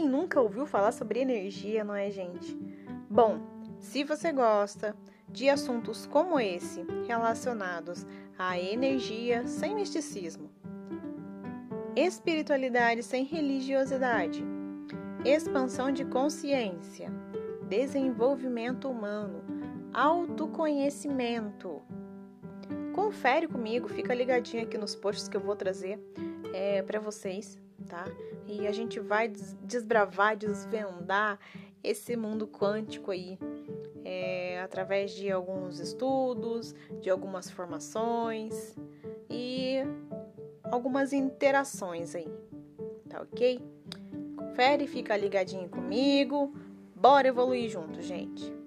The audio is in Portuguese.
nunca ouviu falar sobre energia, não é, gente? Bom, se você gosta de assuntos como esse, relacionados à energia sem misticismo, espiritualidade sem religiosidade, expansão de consciência, desenvolvimento humano, autoconhecimento. Confere comigo, fica ligadinho aqui nos posts que eu vou trazer é, para vocês, tá? E a gente vai desbravar, desvendar esse mundo quântico aí é, através de alguns estudos, de algumas formações e algumas interações aí, tá ok? Confere, fica ligadinho comigo, bora evoluir junto, gente!